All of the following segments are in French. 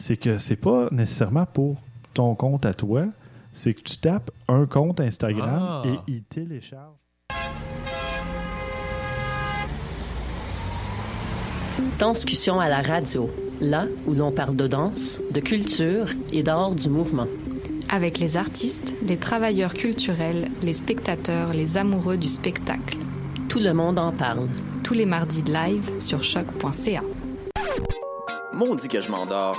c'est que c'est pas nécessairement pour ton compte à toi, c'est que tu tapes un compte Instagram Ah. et il télécharge. Danscussion à la radio, là où l'on parle de danse, de culture et d'art du mouvement. Avec les artistes, les travailleurs culturels, les spectateurs, les amoureux du spectacle. Tout le monde en parle. Tous les mardis de live sur choc.ca. Maudit que je m'endors.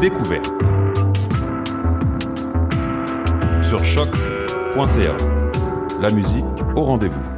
découverte. Sur choc.ca. La musique au rendez-vous.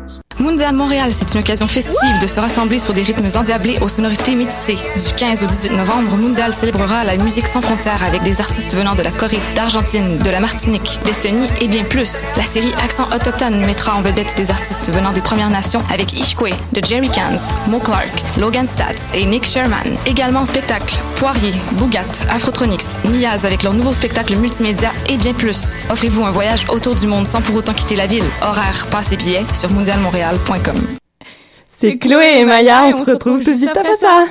Mondial Montréal, c'est une occasion festive de se rassembler sur des rythmes endiablés aux sonorités métissées. Du 15 au 18 novembre, Mondial célébrera la musique sans frontières avec des artistes venant de la Corée, d'Argentine, de la Martinique, d'Estonie et bien plus. La série Accent autochtone mettra en vedette des artistes venant des Premières Nations avec Ishkwe de Jerry Cans, Mo Clark, Logan Stats et Nick Sherman. Également en spectacle, Poirier, Bougat, Afrotronics, Niaz avec leur nouveau spectacle multimédia et bien plus. Offrez-vous un voyage autour du monde sans pour autant quitter la ville. Horaire, passe et billets sur mondialmontréal.com. C'est Chloé et Maya, on, se retrouve tout de suite après ça.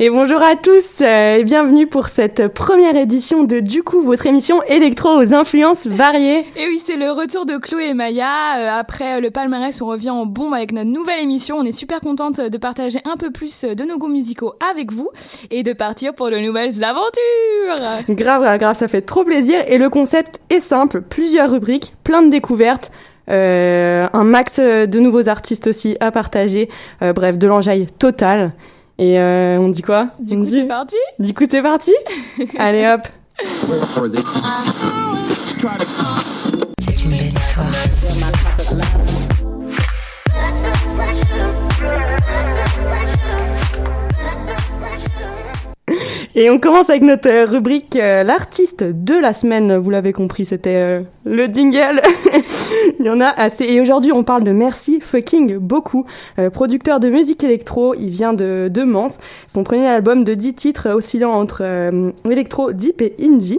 Et bonjour à tous euh, et bienvenue pour cette première édition de Du coup, votre émission électro aux influences variées. Et oui, c'est le retour de Chloé et Maya. Euh, après le palmarès, on revient en bombe avec notre nouvelle émission. On est super contente de partager un peu plus de nos goûts musicaux avec vous et de partir pour de nouvelles aventures. Grave, grave, grave, ça fait trop plaisir. Et le concept est simple, plusieurs rubriques, plein de découvertes. Euh, un max de nouveaux artistes aussi à partager. Euh, bref, de l'enjaille totale. Et euh, on dit quoi? Du On coup, dit- c'est parti? Du coup, c'est parti? Allez hop. C'est une belle histoire. Et on commence avec notre euh, rubrique euh, l'artiste de la semaine. Vous l'avez compris, c'était euh, le jingle. Il y en a assez. Et aujourd'hui, on parle de Merci Fucking Beaucoup, producteur de musique électro. Il vient de, de Mans. Son premier album de 10 titres oscillant entre électro, deep et indie.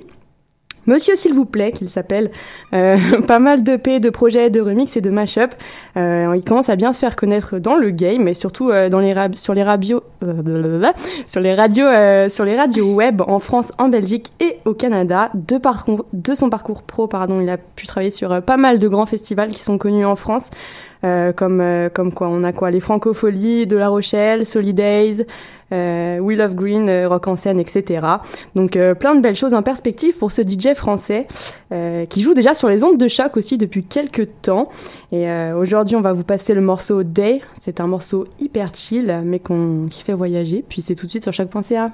Monsieur s'il vous plaît, qu'il s'appelle, euh, pas mal de P, de projets, de remix et de mash-up. Euh, il commence à bien se faire connaître dans le game, mais surtout euh, dans les sur les radios, sur les radios, sur les radios web en France, en Belgique et au Canada. De, son parcours pro, pardon, il a pu travailler sur pas mal de grands festivals qui sont connus en France, comme euh, comme quoi, on a quoi, les Francopholies de La Rochelle, Solidays. Euh, We Love Green, euh, Rock en scène, etc. Donc euh, plein de belles choses en perspective pour ce DJ français euh, qui joue déjà sur les ondes de choc aussi depuis quelques temps. Et euh, aujourd'hui, on va vous passer le morceau Day. C'est un morceau hyper chill, mais qui fait voyager. Puis c'est tout de suite sur choc.ca.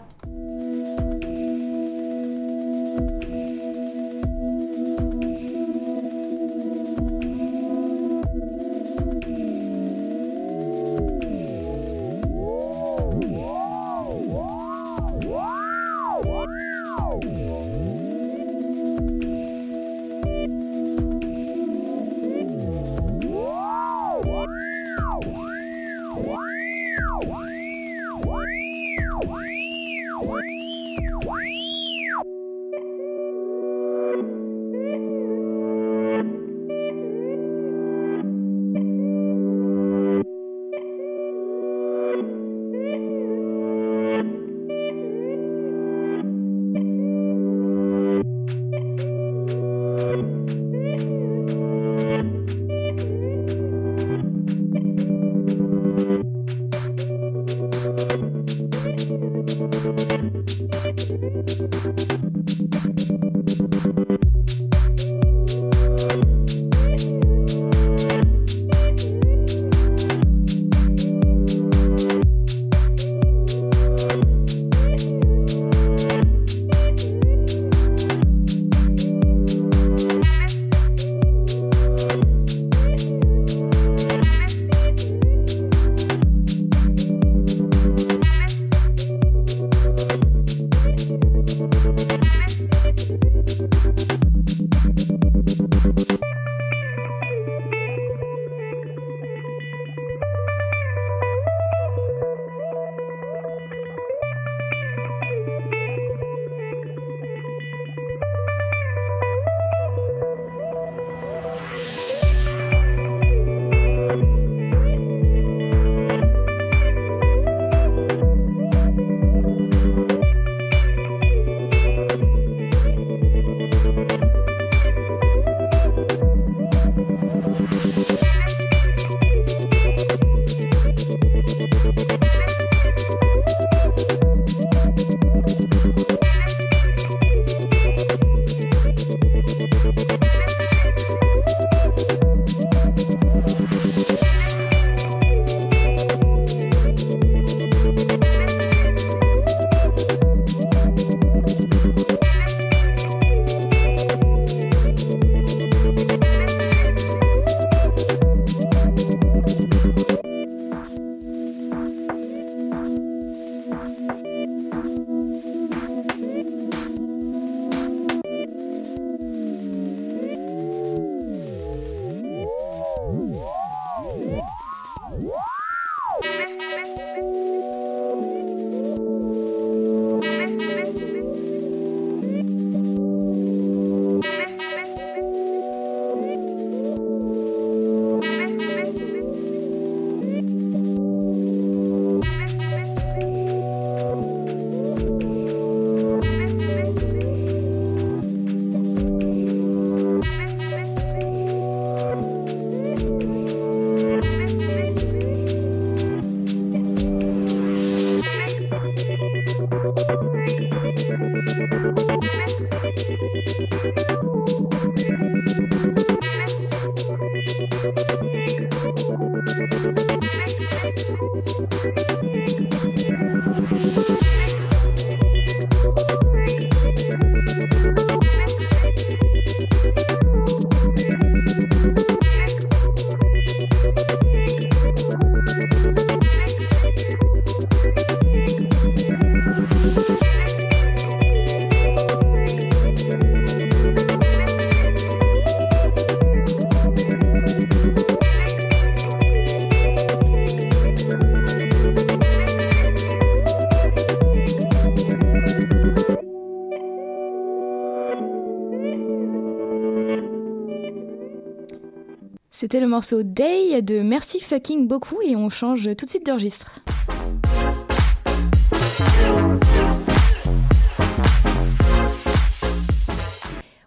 C'était le morceau Day de Merci Fucking Beaucoup et on change tout de suite de registre.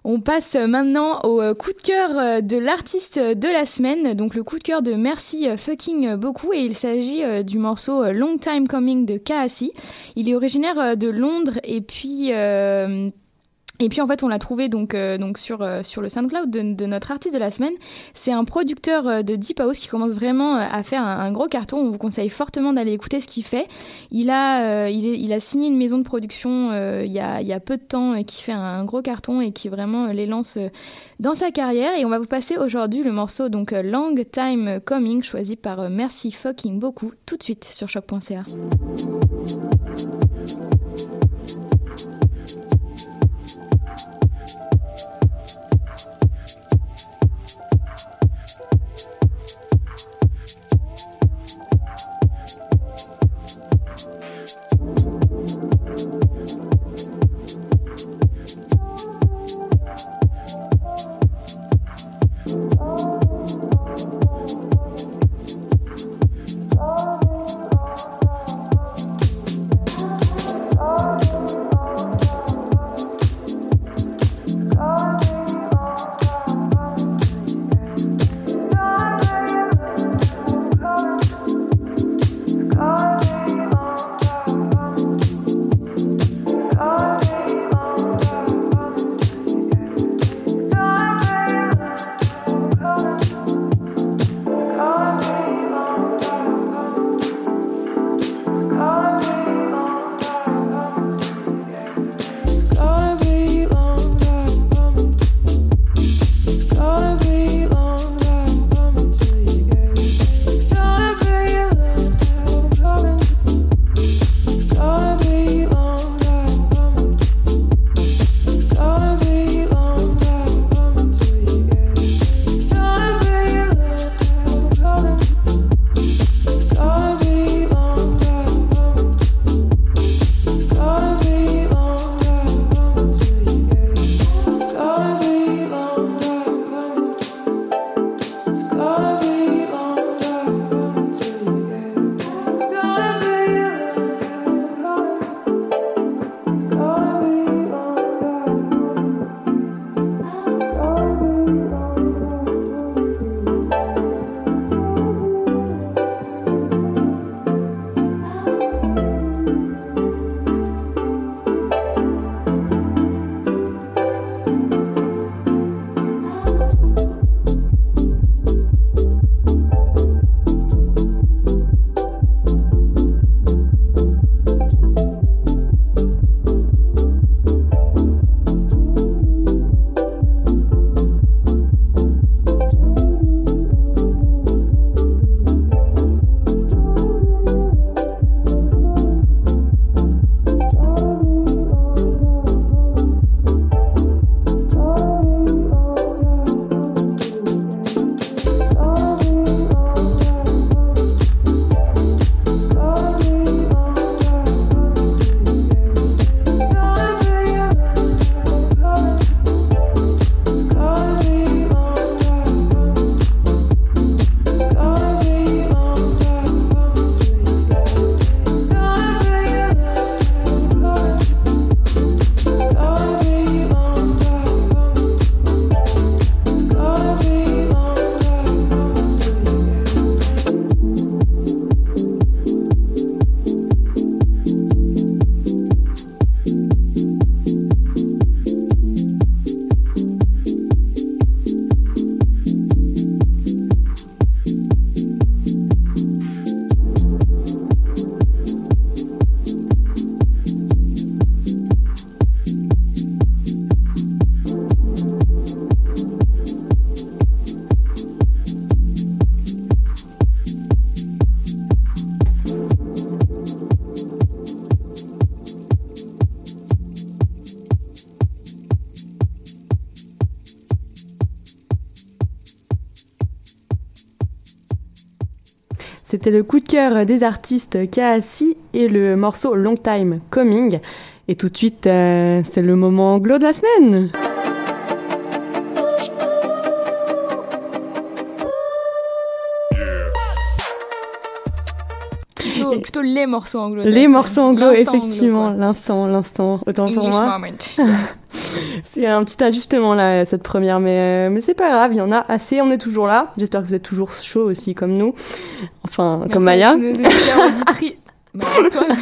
On passe maintenant au euh, coup de cœur euh, de l'artiste de la semaine, donc le coup de cœur de Merci euh, fucking beaucoup et il s'agit du morceau Long Time Coming de Kaasi. Il est originaire de Londres et puis et puis en fait, on l'a trouvé donc euh, sur euh, sur le SoundCloud de, notre artiste de la semaine. C'est un producteur euh, de deep house qui commence vraiment à faire un, gros carton. On vous conseille fortement d'aller écouter ce qu'il fait. Il a il, a signé une maison de production il y a il y a peu de temps et qui fait un, gros carton et qui vraiment les lance dans sa carrière. Et on va vous passer aujourd'hui le morceau donc Long Time Coming choisi par Merci Fucking beaucoup tout de suite sur choc.ca. C'était le coup de cœur des artistes Kaassi et le morceau Long Time Coming. Et tout de suite, euh, c'est le moment anglo de la semaine. Plutôt, les morceaux anglo. Les morceaux anglo, effectivement, l'instant, l'instant, autant pour moi. C'est un petit ajustement là, cette première, mais, euh, mais c'est pas grave, il y en a assez, on est toujours là. J'espère que vous êtes toujours chaud aussi comme nous. Enfin, comme Maya. Bah, toi, oui.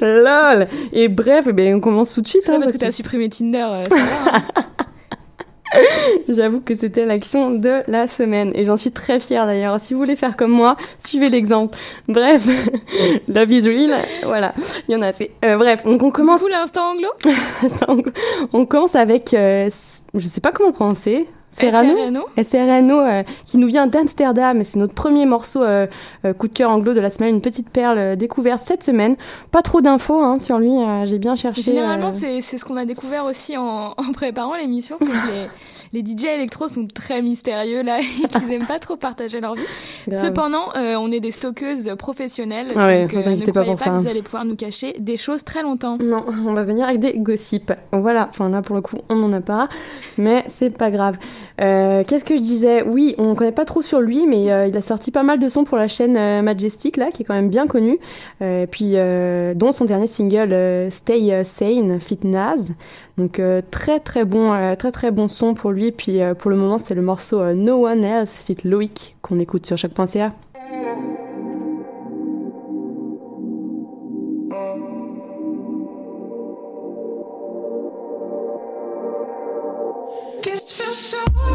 Lol Et bref, eh bien, on commence tout de suite. C'est hein, parce que parce t'as supprimé Tinder. euh, ça va, hein. J'avoue que c'était l'action de la semaine et j'en suis très fière d'ailleurs. Si vous voulez faire comme moi, suivez l'exemple. Bref, la visuelle, voilà, il y en a assez. Euh, bref, donc on commence. Du coup, l'instant anglo? On commence avec, euh, je sais pas comment prononcer. Serrano SRNO, euh, qui nous vient d'Amsterdam. C'est notre premier morceau euh, euh, coup de cœur anglo de la semaine, une petite perle découverte cette semaine. Pas trop d'infos hein, sur lui, j'ai bien cherché. Généralement, c'est ce qu'on a découvert aussi en, en préparant l'émission, c'est que les, les DJ électro sont très mystérieux là et qu'ils aiment pas trop partager leur vie. Cependant, on est des stockeuses professionnelles, Ah ouais, donc vous ne pas pour pas ça, que hein. vous allez pouvoir nous cacher des choses très longtemps. Non, on va venir avec des gossips. Voilà, enfin là pour le coup on n'en a pas, mais c'est pas grave. Euh, Qu'est-ce que je disais? Oui, on connaît pas trop sur lui, mais euh, il a sorti pas mal de sons pour la chaîne euh, Majestic là, qui est quand même bien connue. Puis dont son dernier single Stay Sane Fit Naz. Donc très très bon, très très bon son pour lui. Puis pour le moment c'est le morceau No One Else Fit Loïc qu'on écoute sur feels so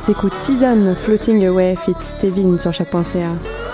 s'écoute Season, Floating Away, fit Stevin sur chaque.ca.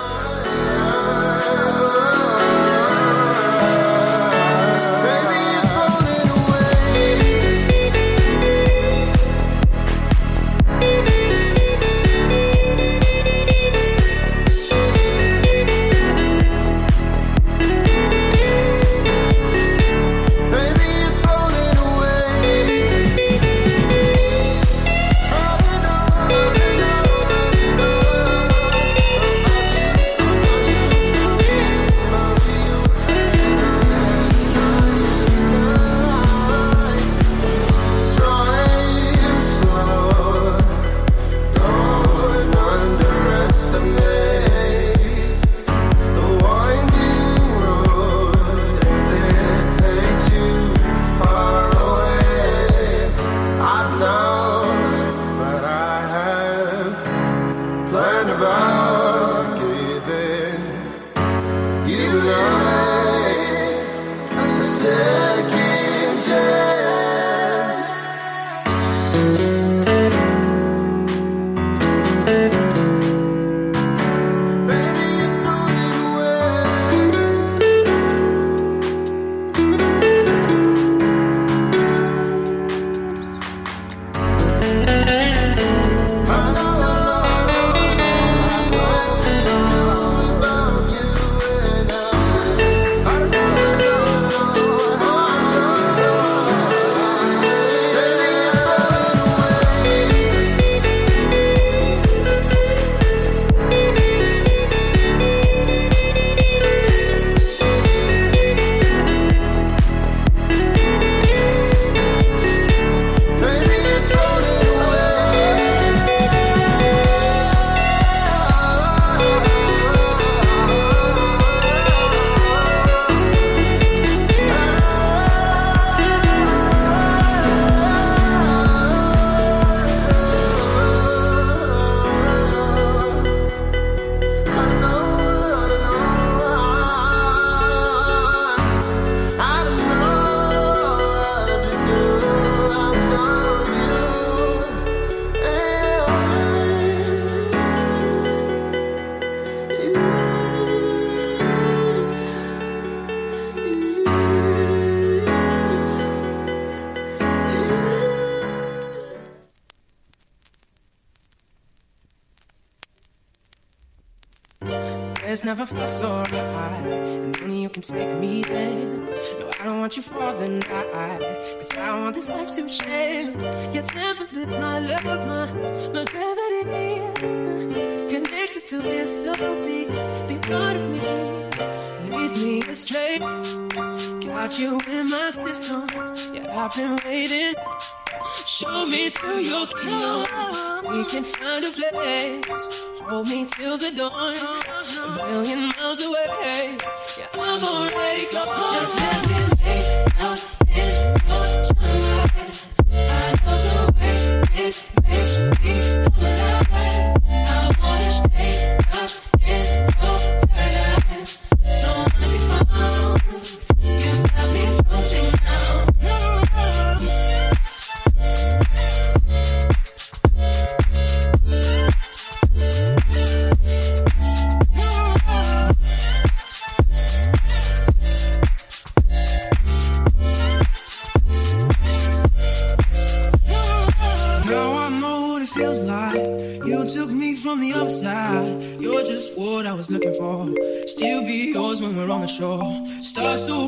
to your kingdom. We can find a place. Hold me till the dawn. A million miles away. Yeah, I'm already gone. Just let me lay out in your sunlight. I love the way it makes me come alive.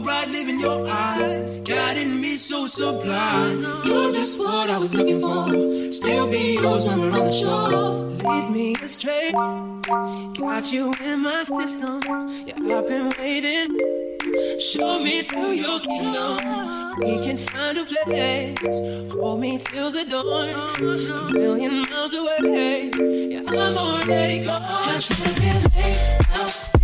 Bright, live in your eyes. Guiding me so sublime. You're just what I was looking for. Still be yours when we're on the shore. Lead me astray. Got you in my system. Yeah, I've been waiting. Show me to your kingdom. We can find a place. Hold me till the dawn. A million miles away. Yeah, I'm already gone. Just me lay out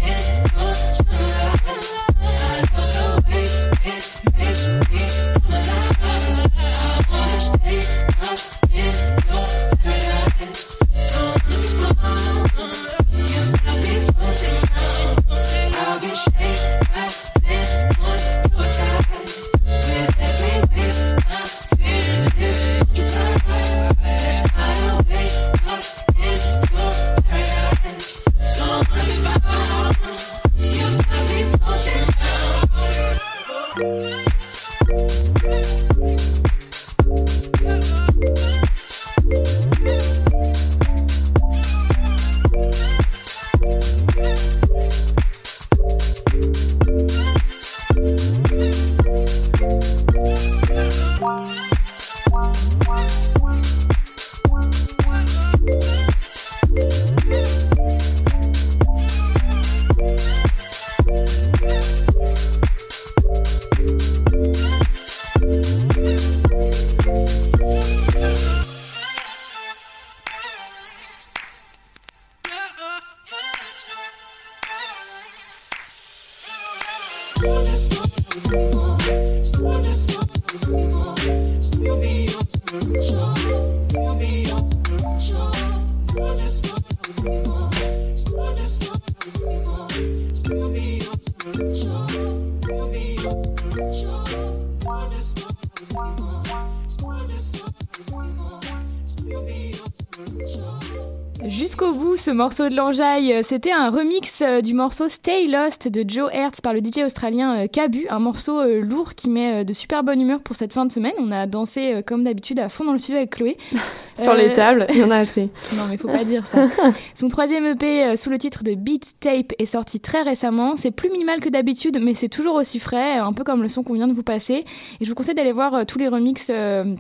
ce morceau de l'enjaille, euh, c'était un remix euh, du morceau Stay Lost de Joe Hertz par le DJ australien euh, Kabu, un morceau euh, lourd qui met de super bonne humeur pour cette fin de semaine. On a dansé comme d'habitude à fond dans le studio avec Chloé. Sur Euh, les tables, il y en a assez. Non mais faut pas dire ça. Son troisième EP sous le titre de Beat Tape est sorti très récemment. C'est plus minimal que d'habitude, mais c'est toujours aussi frais, un peu comme le son qu'on vient de vous passer. Et je vous conseille d'aller voir tous les remixes. euh,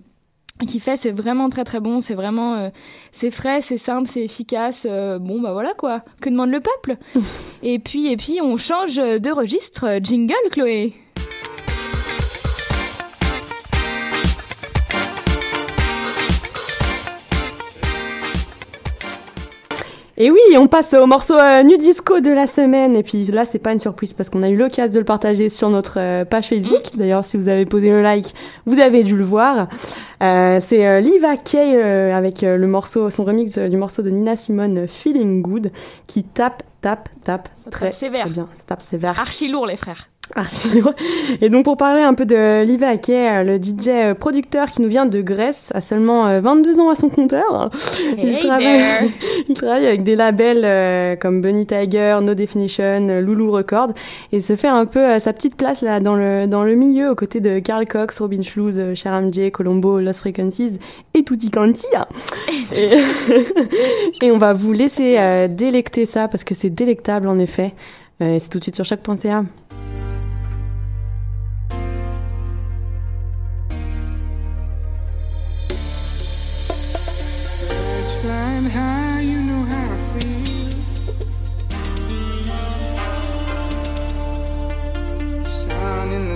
qu'il fait, c'est vraiment très très bon, c'est vraiment, euh, c'est frais, c'est simple, c'est efficace, euh, bon bah voilà quoi, que demande le peuple? Et puis et puis on change de registre, jingle Chloé Et oui, on passe au morceau euh, nu disco de la semaine. Et puis là, c'est pas une surprise parce qu'on a eu l'occasion de le partager sur notre euh, page Facebook. D'ailleurs, si vous avez posé le like, vous avez dû le voir. Euh, c'est euh, Liva Kay euh, avec le morceau, son remix du morceau de Nina Simone, Feeling Good, qui tape, tape, tape très, sévère. très bien. Ça tape sévère. Archi lourd les frères Lourd. Et donc pour parler un peu de Liva euh, le DJ euh, producteur qui nous vient de Grèce, a seulement euh, 22 ans à son compteur. il, travaille, il travaille avec des labels euh, comme Bunny Tiger, No Definition, euh, Lulu Records, et se fait un peu euh, sa petite place là dans le dans le milieu aux côtés de Carl Cox, Robin Schulz, euh, Sharam J, Colombo, Lost Frequencies et Tutti Quanti. Et, et on va vous laisser euh, délecter ça parce que c'est délectable en effet. Euh, et c'est tout de suite sur choc.ca. Birds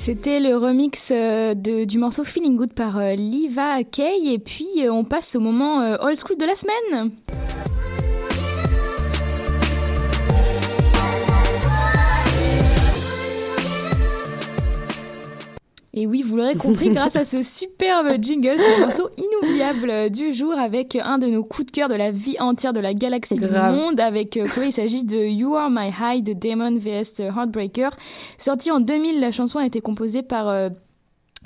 c'était le remix euh, de, du morceau Feeling Good par euh, Liva Kay. Et puis euh, on passe au moment old school de la semaine. Et oui, vous l'aurez compris, grâce à ce superbe jingle, c'est le morceau inoubliable euh, du jour avec un de nos coups de cœur de la vie entière de la galaxie Grave. du monde. Avec euh, Chloé, il s'agit de You Are My High de Damon vs Heartbreaker. Sorti en 2000, la chanson a été composée par euh,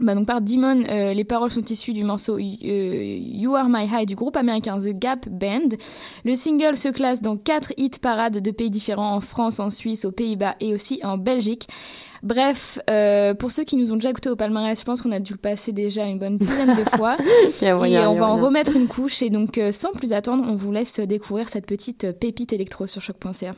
bah donc par Demon, euh, les paroles sont issues du morceau euh, You Are My High du groupe américain The Gap Band. Le single se classe dans quatre hit parades de pays différents en France, en Suisse, aux Pays-Bas et aussi en Belgique. Bref, euh, pour ceux qui nous ont déjà écouté au palmarès, je pense qu'on a dû le passer déjà une bonne dizaine de fois. Et on va en remettre une couche. Et donc, euh, sans plus attendre, on vous laisse découvrir cette petite pépite électro sur choc.ca.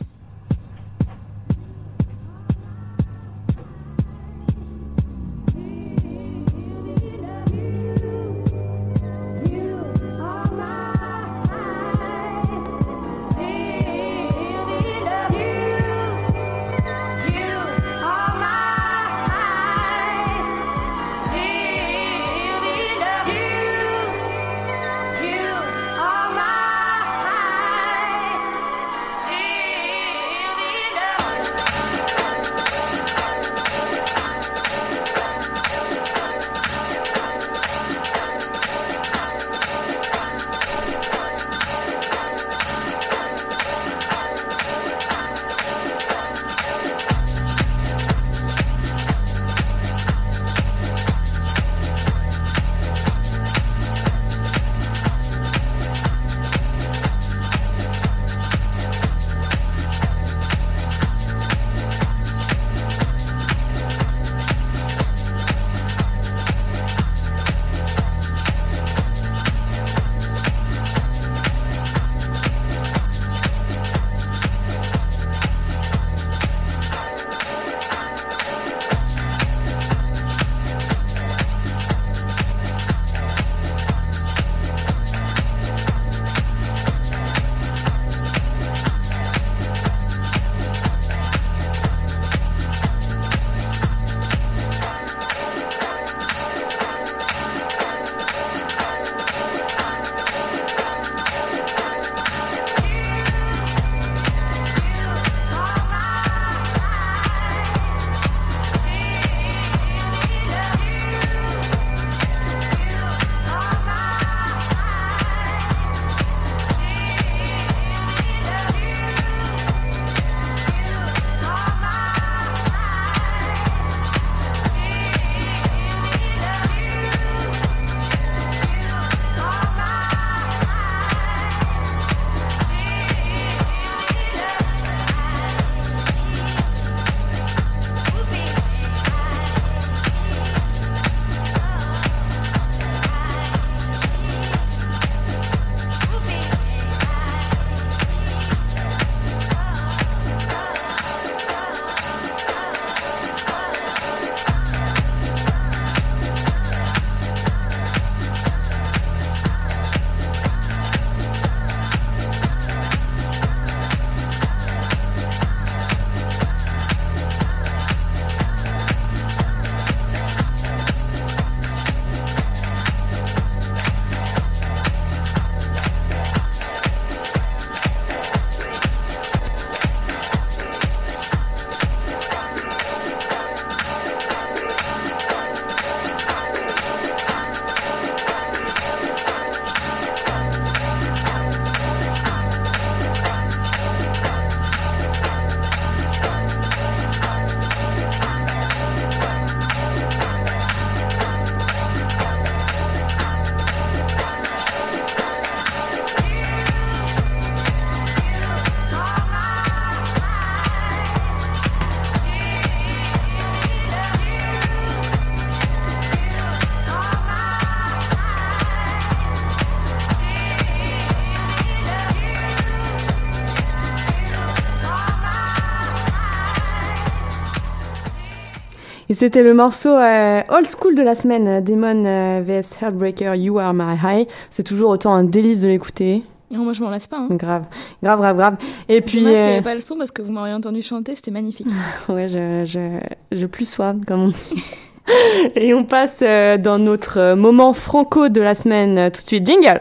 c'était le morceau euh, old school de la semaine, euh, Demon euh, vs Heartbreaker, You Are My High. C'est toujours autant un délice de l'écouter. Non, moi je m'en lasse pas. Hein. Grave, grave, grave, grave. Et puis. Qu'il n'y euh, pas le son parce que vous m'auriez entendu chanter, c'était magnifique. Ouais, je, je, je plus soif, comme on dit. Et on passe euh, dans notre moment franco de la semaine. Tout de suite, jingle.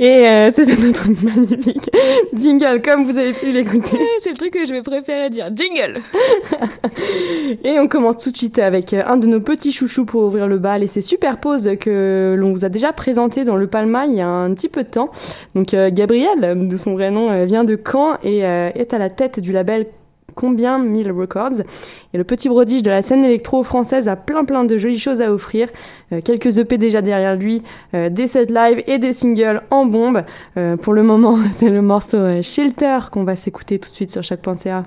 Et euh, c'était notre magnifique jingle, comme vous avez pu l'écouter. C'est le truc que je vais préférer dire. Jingle Et on commence tout de suite avec euh, un de nos petits chouchous pour ouvrir le bal et c'est Superpose que l'on vous a déjà présenté dans le Palma il y a un petit peu de temps. Donc euh, Gabriel, de son vrai nom, euh, vient de Caen et euh, est à la tête du label Combien 1000 Records. Et le petit prodige de la scène électro française a plein plein de jolies choses à offrir. Euh, quelques EP déjà derrière lui, euh, des sets live et des singles en bombe. Euh, pour le moment, c'est le morceau Shelter qu'on va s'écouter tout de suite sur chaque.ca.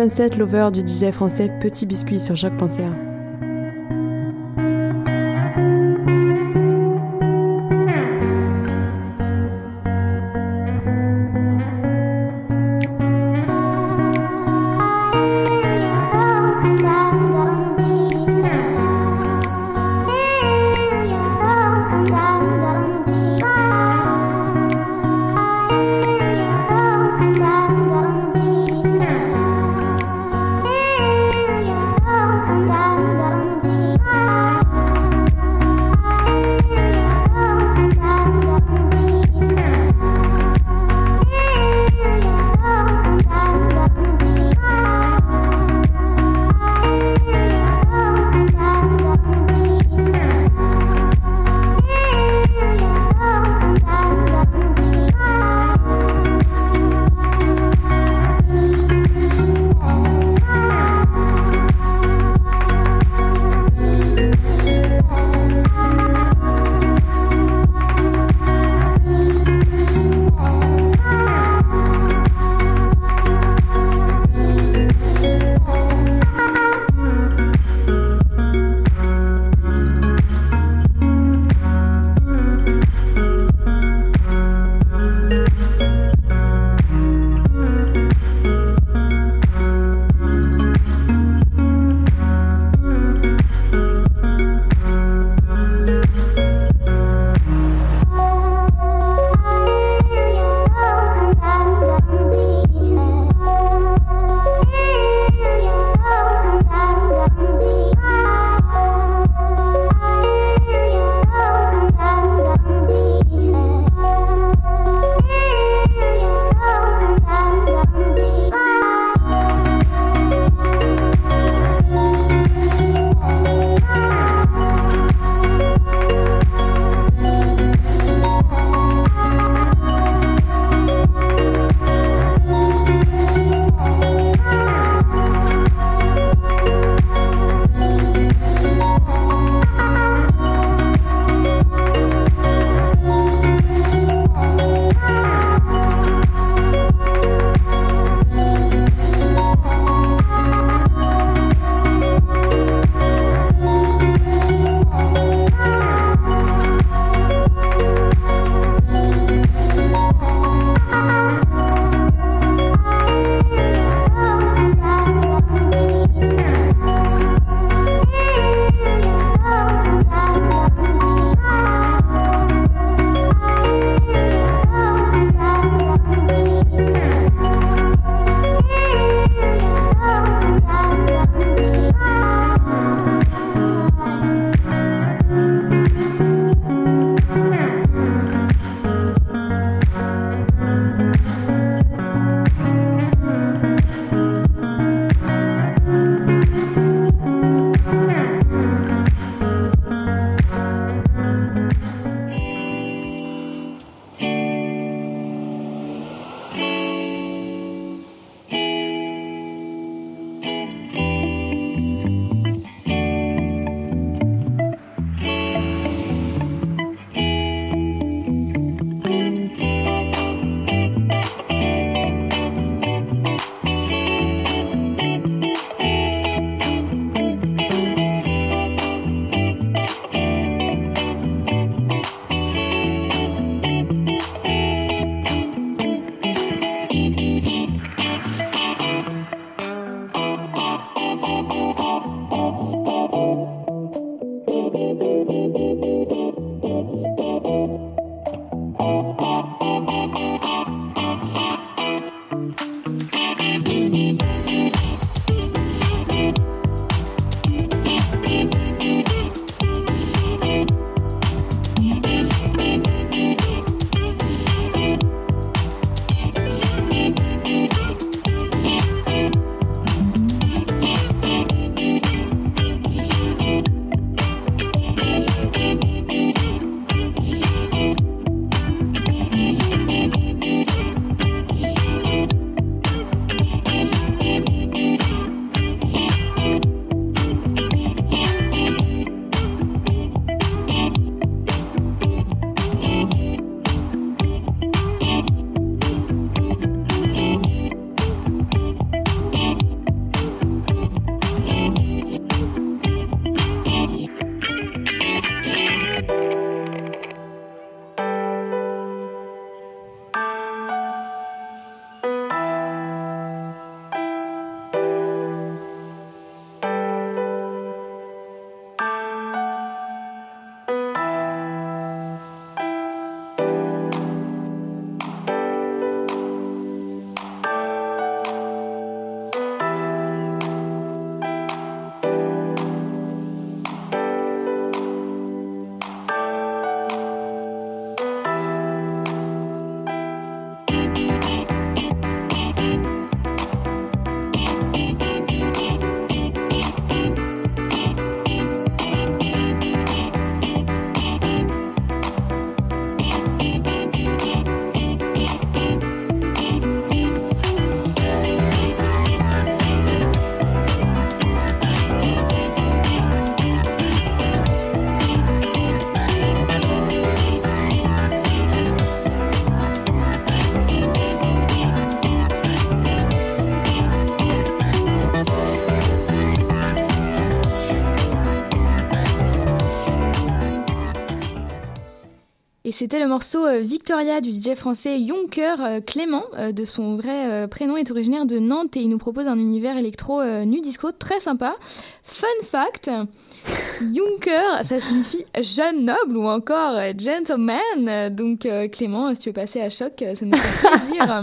Sunset Lover du DJ français Petit Biscuit sur choc.ca. I'm c'était le morceau euh, Victoria du DJ français Juncker euh, Clément, euh, de son vrai prénom, est originaire de Nantes et il nous propose un univers électro nu disco très sympa. Fun fact, Juncker, ça signifie jeune noble ou encore gentleman. Donc Clément, si tu veux passer à choc, ça nous fait plaisir.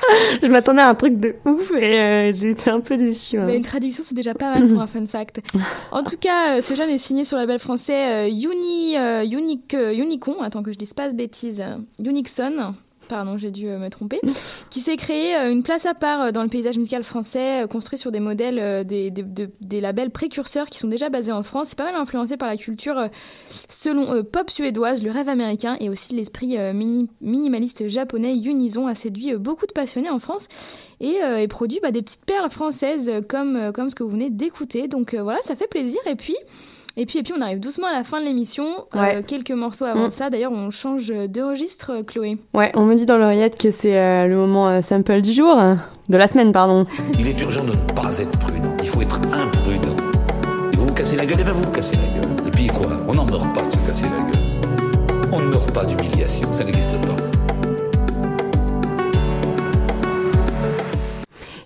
Je m'attendais à un truc de ouf et euh, j'ai été un peu déçue. hein. Mais une traduction, c'est déjà pas mal pour un fun fact. En tout cas, euh, ce jeune est signé sur le label français euh, Uni, euh, Unique, euh, Unicon, attends que je dise pas de bêtises, Unixon. Pardon, j'ai dû euh, me tromper. qui s'est créé euh, une place à part euh, dans le paysage musical français, construit sur des modèles des, des, de- des labels précurseurs qui sont déjà basés en France. C'est pas mal influencé par la culture, selon pop suédoise, le rêve américain et aussi l'esprit mini- minimaliste japonais. Unison a séduit beaucoup de passionnés en France et, produit bah, des petites perles françaises comme, ce que vous venez d'écouter. Donc voilà, ça fait plaisir. Et puis, et puis, et puis on arrive doucement à la fin de l'émission. Euh, quelques morceaux avant Mm. ça. D'ailleurs, on change de registre, Chloé. Ouais, on me dit dans l'oreillette que c'est euh, le moment euh, sample du jour, hein, de la semaine, pardon. Il est urgent de ne pas être prudent. Il faut être imprudent. Et vous vous cassez la gueule, et ben vous vous cassez la gueule. Et puis quoi? On n'en meurt pas de se casser la gueule. On ne meurt pas d'humiliation, ça n'existe pas.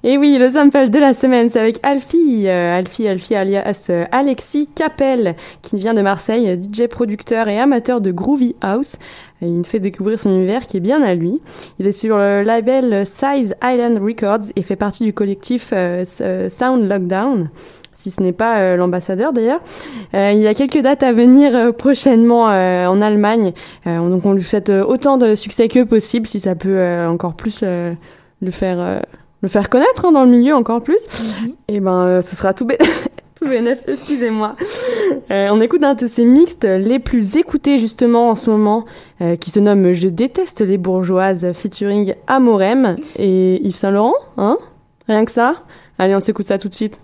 Et oui, le sample de la semaine, c'est avec Alfie, euh, Alfie, Alfie alias euh, Alexis Capel, qui vient de Marseille, euh, DJ producteur et amateur de Groovy House. Il nous fait découvrir son univers qui est bien à lui. Il est sur le label Size Island Records et fait partie du collectif euh, euh, Sound Lockdown si ce n'est pas l'ambassadeur d'ailleurs. Euh, il y a quelques dates à venir euh, prochainement en Allemagne, donc on lui souhaite autant de succès que possible, si ça peut encore plus le faire le faire connaître hein, dans le milieu encore plus. Et ben euh, ce sera tout bénef, excusez-moi. Euh, on écoute un de ces mixtes les plus écoutés justement en ce moment, euh, qui se nomme Je déteste les bourgeoises, featuring Amorem et Yves Saint Laurent, hein? Rien que ça? Allez, on s'écoute ça tout de suite.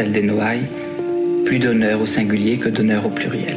Celle des Noailles. Plus d'honneur au singulier que d'honneur au pluriel.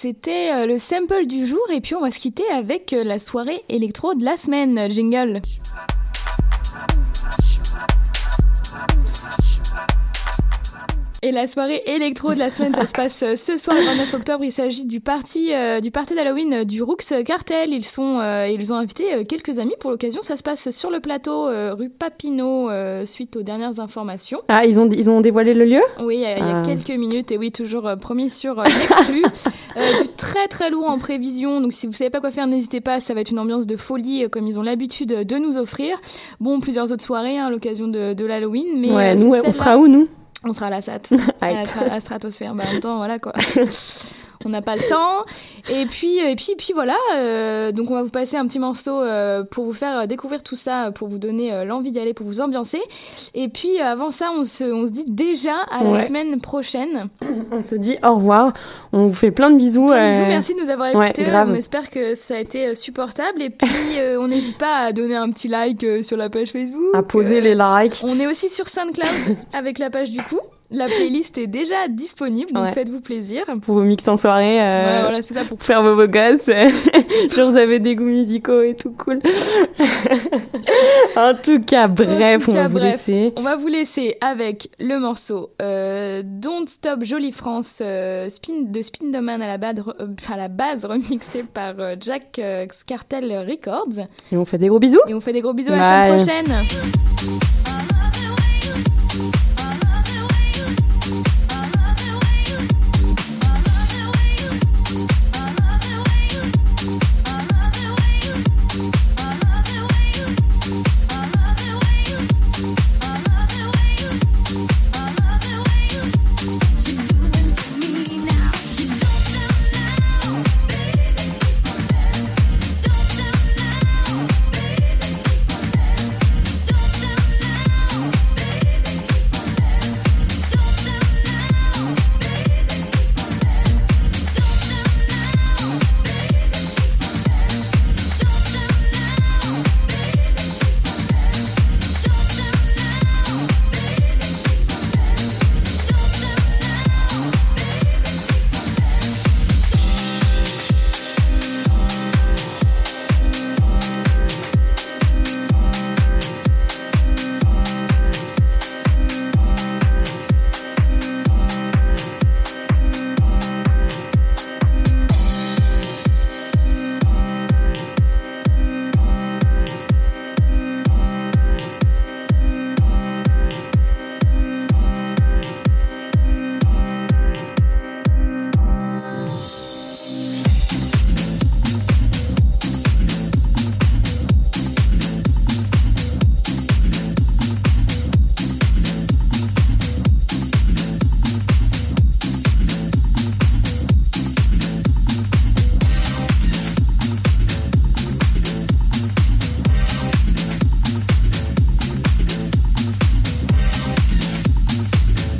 C'était euh, le sample du jour. Et puis on va se quitter avec euh, la soirée électro de la semaine. Jingle. Et la soirée électro de la semaine, ça se passe euh, ce soir, le 29 octobre. Il s'agit du party, euh, du party d'Halloween euh, du Rooks Cartel. Ils sont, euh, ils ont invité quelques amis pour l'occasion. Ça se passe sur le plateau euh, rue Papineau, suite aux dernières informations. Ah, ils ont, ils ont dévoilé le lieu? Oui, il y a, Ah. quelques minutes, et oui, toujours premier sur l'exclu. Du très très lourd en prévision, donc si vous savez pas quoi faire, n'hésitez pas, ça va être une ambiance de folie, comme ils ont l'habitude de nous offrir. Bon, plusieurs autres soirées hein, à l'occasion de, de l'Halloween, mais Ouais, nous, on sera où, nous? On sera à la SAT, à, la, à stratosphère, bah en même temps, voilà quoi. On n'a pas le temps. Et puis, et puis, et puis voilà. euh, donc, on va vous passer un petit morceau euh, pour vous faire découvrir tout ça, pour vous donner euh, l'envie d'y aller, pour vous ambiancer. Et puis, avant ça, on se, on se dit déjà à la Ouais. semaine prochaine. On se dit au revoir. On vous fait plein de bisous. Plein de bisous, merci de nous avoir écoutés. on espère que ça a été supportable. Et puis, on n'hésite pas à donner un petit like sur la page Facebook. À poser les likes. On est aussi sur SoundCloud avec la page du coup. La playlist est déjà disponible, donc Ouais. faites-vous plaisir. Pour vos mix en soirée. euh, Voilà, voilà, c'est ça, pour- faire vos beaux gosses. Genre, vous avez des goûts musicaux et tout cool. en tout cas, bref, tout on va vous laisser. On va vous laisser avec le morceau euh, Don't Stop Jolie France euh, spin, de Spindoman à la, base, euh, à la base remixé par euh, Jack euh, Cartel Records. Et on fait des gros bisous. Et on fait des gros bisous à la semaine prochaine.